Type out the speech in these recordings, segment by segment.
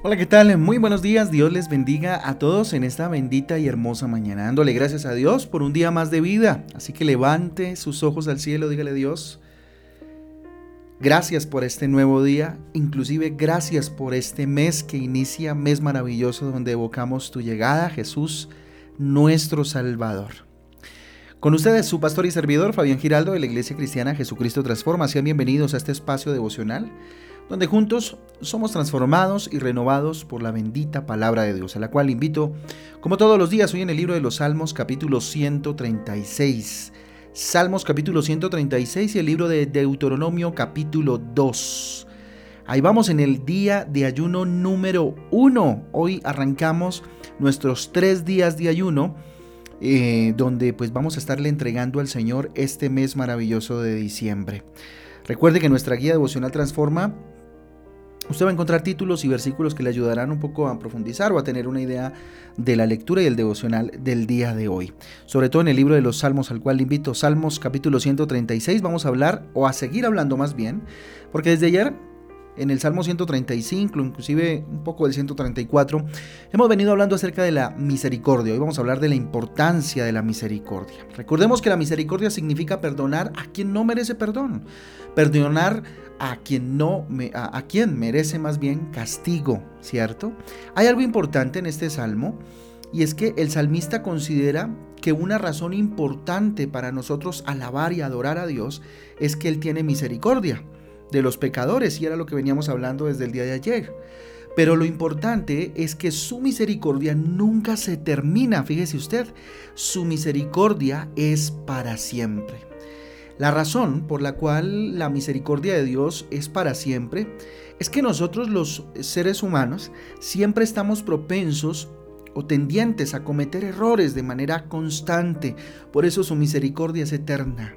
Hola, ¿qué tal? Muy buenos días. Dios les bendiga a todos en esta bendita y hermosa mañana. Dándole gracias a Dios por un día más de vida. Así que levante sus ojos al cielo, dígale Dios. Gracias por este nuevo día, inclusive gracias por este mes que inicia, mes maravilloso donde evocamos tu llegada, Jesús, nuestro Salvador. Con ustedes su pastor y servidor Fabián Giraldo de la Iglesia Cristiana Jesucristo Transforma. Sean bienvenidos a este espacio devocional donde juntos somos transformados y renovados por la bendita palabra de Dios, a la cual invito, como todos los días, hoy en el libro de los Salmos capítulo 136. Salmos capítulo 136 y el libro de Deuteronomio capítulo 2. Ahí vamos en el día de ayuno número 1. Hoy arrancamos nuestros tres días de ayuno. Eh, donde pues vamos a estarle entregando al Señor este mes maravilloso de diciembre. Recuerde que nuestra guía devocional transforma Usted va a encontrar títulos y versículos que le ayudarán un poco a profundizar o a tener una idea de la lectura y el devocional del día de hoy. Sobre todo en el libro de los Salmos al cual le invito, Salmos capítulo 136, vamos a hablar o a seguir hablando más bien, porque desde ayer en el Salmo 135, inclusive un poco del 134, hemos venido hablando acerca de la misericordia. Hoy vamos a hablar de la importancia de la misericordia. Recordemos que la misericordia significa perdonar a quien no merece perdón. Perdonar a quien no a, a quien merece más bien castigo, ¿cierto? Hay algo importante en este salmo y es que el salmista considera que una razón importante para nosotros alabar y adorar a Dios es que Él tiene misericordia de los pecadores y era lo que veníamos hablando desde el día de ayer. Pero lo importante es que su misericordia nunca se termina, fíjese usted, su misericordia es para siempre. La razón por la cual la misericordia de Dios es para siempre es que nosotros los seres humanos siempre estamos propensos tendientes a cometer errores de manera constante. Por eso su misericordia es eterna.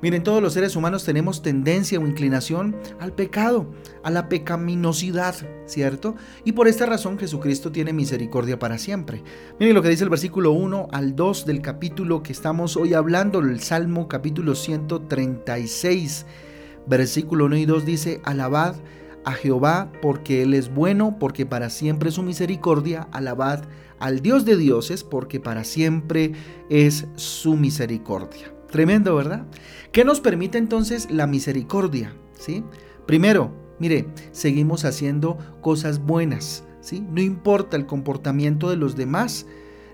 Miren, todos los seres humanos tenemos tendencia o inclinación al pecado, a la pecaminosidad, ¿cierto? Y por esta razón Jesucristo tiene misericordia para siempre. Miren lo que dice el versículo 1 al 2 del capítulo que estamos hoy hablando, el Salmo capítulo 136, versículo 1 y 2 dice, alabad a Jehová porque Él es bueno, porque para siempre es su misericordia, alabad al Dios de dioses, porque para siempre es su misericordia. Tremendo, ¿verdad? ¿Qué nos permite entonces la misericordia? ¿Sí? Primero, mire, seguimos haciendo cosas buenas, ¿sí? No importa el comportamiento de los demás,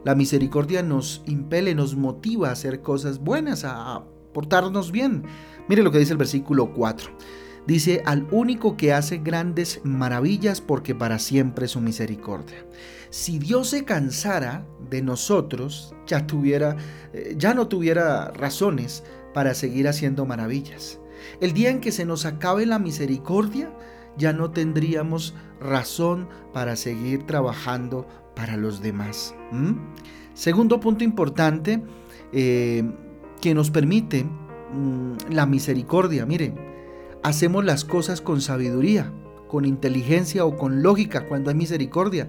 la misericordia nos impele, nos motiva a hacer cosas buenas, a portarnos bien. Mire lo que dice el versículo 4. Dice, al único que hace grandes maravillas porque para siempre es su misericordia. Si Dios se cansara de nosotros, ya, tuviera, eh, ya no tuviera razones para seguir haciendo maravillas. El día en que se nos acabe la misericordia, ya no tendríamos razón para seguir trabajando para los demás. Segundo punto importante eh, que nos permite mm, la misericordia. Miren, hacemos las cosas con sabiduría, con inteligencia o con lógica cuando hay misericordia.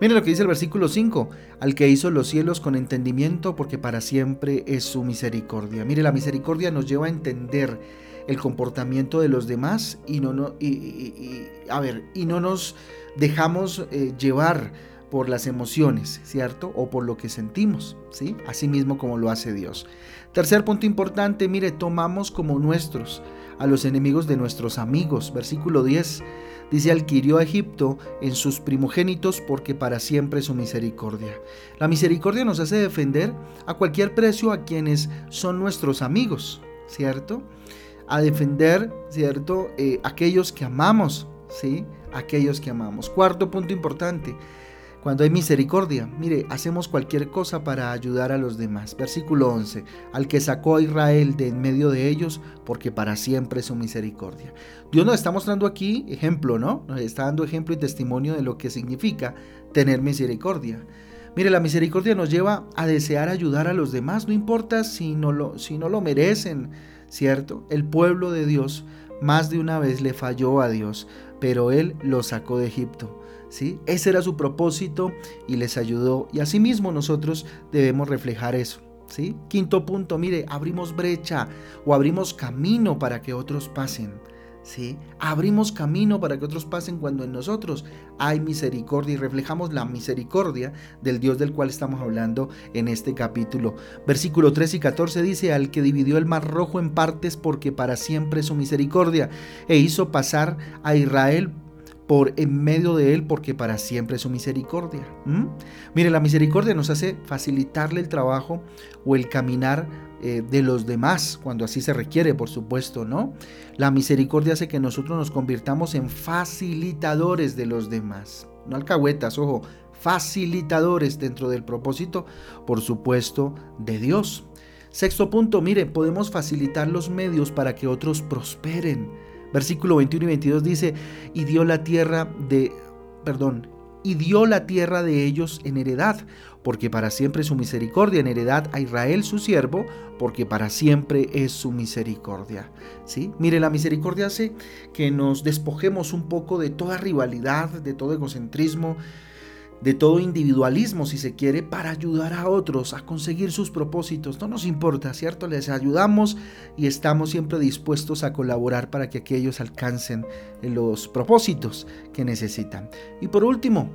Miren lo que dice el versículo 5, al que hizo los cielos con entendimiento porque para siempre es su misericordia. Mire, la misericordia nos lleva a entender el comportamiento de los demás y no, no y, a ver, y no nos dejamos eh, llevar por las emociones, ¿cierto? O por lo que sentimos, ¿sí? Así mismo como lo hace Dios. Tercer punto importante, mire, tomamos como nuestros a los enemigos de nuestros amigos. Versículo 10 dice, adquirió a Egipto en sus primogénitos porque para siempre su misericordia. La misericordia nos hace defender a cualquier precio a quienes son nuestros amigos, ¿cierto? A defender, ¿cierto? Eh, aquellos que amamos, ¿sí? Aquellos que amamos. Cuarto punto importante, cuando hay misericordia, mire, hacemos cualquier cosa para ayudar a los demás. Versículo 11, al que sacó a Israel de en medio de ellos, porque para siempre es su misericordia. Dios nos está mostrando aquí ejemplo, ¿no? Nos está dando ejemplo y testimonio de lo que significa tener misericordia. Mire, la misericordia nos lleva a desear ayudar a los demás, no importa si no lo, si no lo merecen, ¿cierto? El pueblo de Dios más de una vez le falló a Dios, pero Él lo sacó de Egipto. ¿Sí? Ese era su propósito y les ayudó. Y asimismo nosotros debemos reflejar eso. Quinto punto, mire, abrimos brecha o abrimos camino para que otros pasen. Abrimos camino para que otros pasen cuando en nosotros hay misericordia y reflejamos la misericordia del Dios del cual estamos hablando en este capítulo. Versículo 3 y 14 dice, al que dividió el mar rojo en partes porque para siempre su misericordia, e hizo pasar a Israel por en medio de él porque para siempre es su misericordia. Mire, la misericordia nos hace facilitarle el trabajo o el caminar eh, de los demás, cuando así se requiere, por supuesto, ¿no? La misericordia hace que nosotros nos convirtamos en facilitadores de los demás, no alcahuetas, ojo, facilitadores dentro del propósito, por supuesto, de Dios. Sexto punto, mire, podemos facilitar los medios para que otros prosperen. Versículo 21 y 22 dice, y dio la tierra de, perdón, y dio la tierra de ellos en heredad, porque para siempre es su misericordia, en heredad a Israel su siervo, porque para siempre es su misericordia. ¿Sí? Mire, la misericordia hace que nos despojemos un poco de toda rivalidad, de todo egocentrismo, de todo individualismo, si se quiere, para ayudar a otros a conseguir sus propósitos. No nos importa, ¿cierto? Les ayudamos y estamos siempre dispuestos a colaborar para que aquellos alcancen los propósitos que necesitan. Y por último,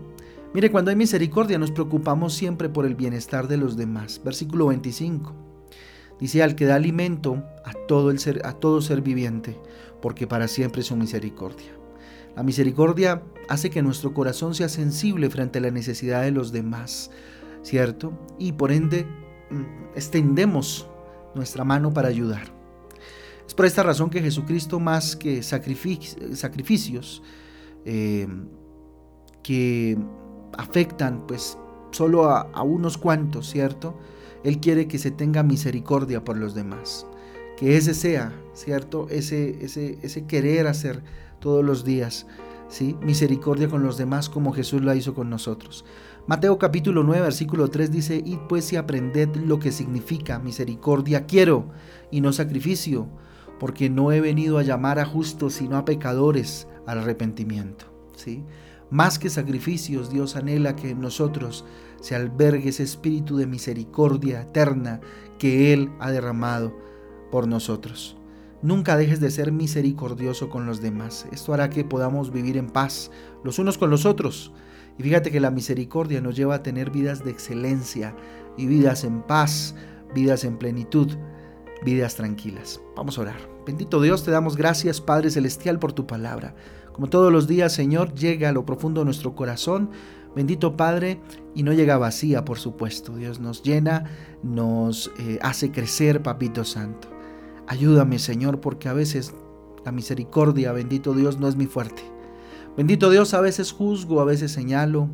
mire, cuando hay misericordia nos preocupamos siempre por el bienestar de los demás. Versículo 25. Dice, al que da alimento a todo, el a todo ser viviente, porque para siempre es su misericordia. La misericordia hace que nuestro corazón sea sensible frente a la necesidad de los demás, ¿cierto? Y por ende mm, extendemos nuestra mano para ayudar. Es por esta razón que Jesucristo, más que sacrificios eh, que afectan pues solo a, unos cuantos, ¿cierto? Él quiere que se tenga misericordia por los demás. Que ese sea, ¿cierto? Ese, ese, ese querer hacer todos los días. ¿sí? Misericordia con los demás como Jesús lo hizo con nosotros. Mateo capítulo 9, versículo 3 dice, Id pues y aprended lo que significa misericordia quiero y no sacrificio, porque no he venido a llamar a justos sino a pecadores al arrepentimiento. ¿sí? Más que sacrificios, Dios anhela que en nosotros se albergue ese espíritu de misericordia eterna que Él ha derramado por nosotros. Nunca dejes de ser misericordioso con los demás. Esto hará que podamos vivir en paz los unos con los otros. Y fíjate que la misericordia nos lleva a tener vidas de excelencia y vidas en paz, vidas en plenitud, vidas tranquilas. Vamos a orar. Bendito Dios, te damos gracias, Padre Celestial, por tu palabra. Como todos los días, Señor, llega a lo profundo de nuestro corazón. Bendito Padre, y no llega vacía, por supuesto. Dios nos llena, nos eh, hace crecer, Papito Santo. Ayúdame, Señor, porque a veces la misericordia, bendito Dios, no es mi fuerte. Bendito Dios, a veces juzgo, a veces señalo,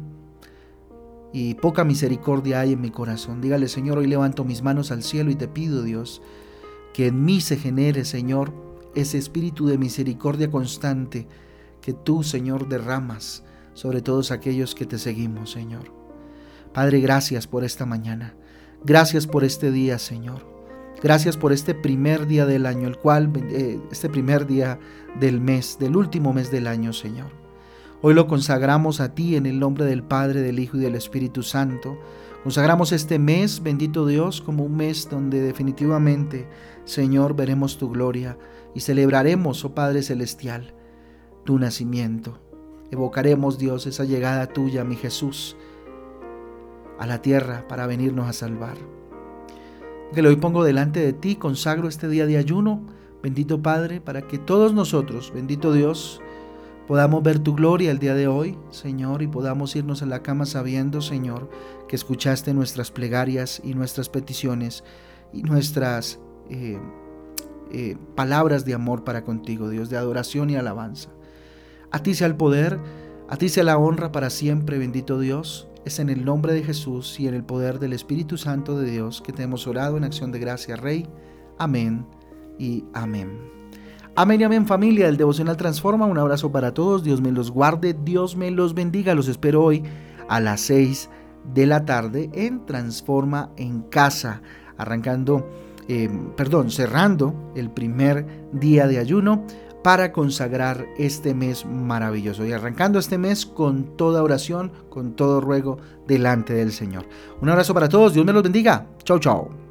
y poca misericordia hay en mi corazón. Dígale, Señor, hoy levanto mis manos al cielo y te pido, Dios, que en mí se genere, Señor, ese espíritu de misericordia constante que tú, Señor, derramas sobre todos aquellos que te seguimos, Señor. Padre, gracias por esta mañana. Gracias por este día, Señor. Gracias por este primer día del año, el cual, eh, este primer día del mes, del último mes del año, Señor. Hoy lo consagramos a ti en el nombre del Padre, del Hijo y del Espíritu Santo. Consagramos este mes, bendito Dios, como un mes donde definitivamente, Señor, veremos tu gloria y celebraremos, oh Padre Celestial, tu nacimiento. Evocaremos, Dios, esa llegada tuya, mi Jesús, a la tierra para venirnos a salvar que hoy pongo delante de ti, consagro este día de ayuno, bendito Padre, para que todos nosotros, bendito Dios, podamos ver tu gloria el día de hoy, Señor, y podamos irnos a la cama sabiendo, Señor, que escuchaste nuestras plegarias y nuestras peticiones y nuestras eh, eh, palabras de amor para contigo, Dios, de adoración y alabanza. A ti sea el poder, a ti sea la honra para siempre, bendito Dios. Es en el nombre de Jesús y en el poder del Espíritu Santo de Dios que te hemos orado en acción de gracia, Rey. Amén y amén. Amén y amén familia, el devocional transforma. Un abrazo para todos, Dios me los guarde, Dios me los bendiga. Los espero hoy a las 6 de la tarde en Transforma en Casa, arrancando, eh, perdón, cerrando el primer día de ayuno para consagrar este mes maravilloso y arrancando este mes con toda oración, con todo ruego delante del Señor. Un abrazo para todos, Dios me los bendiga. Chau, chau.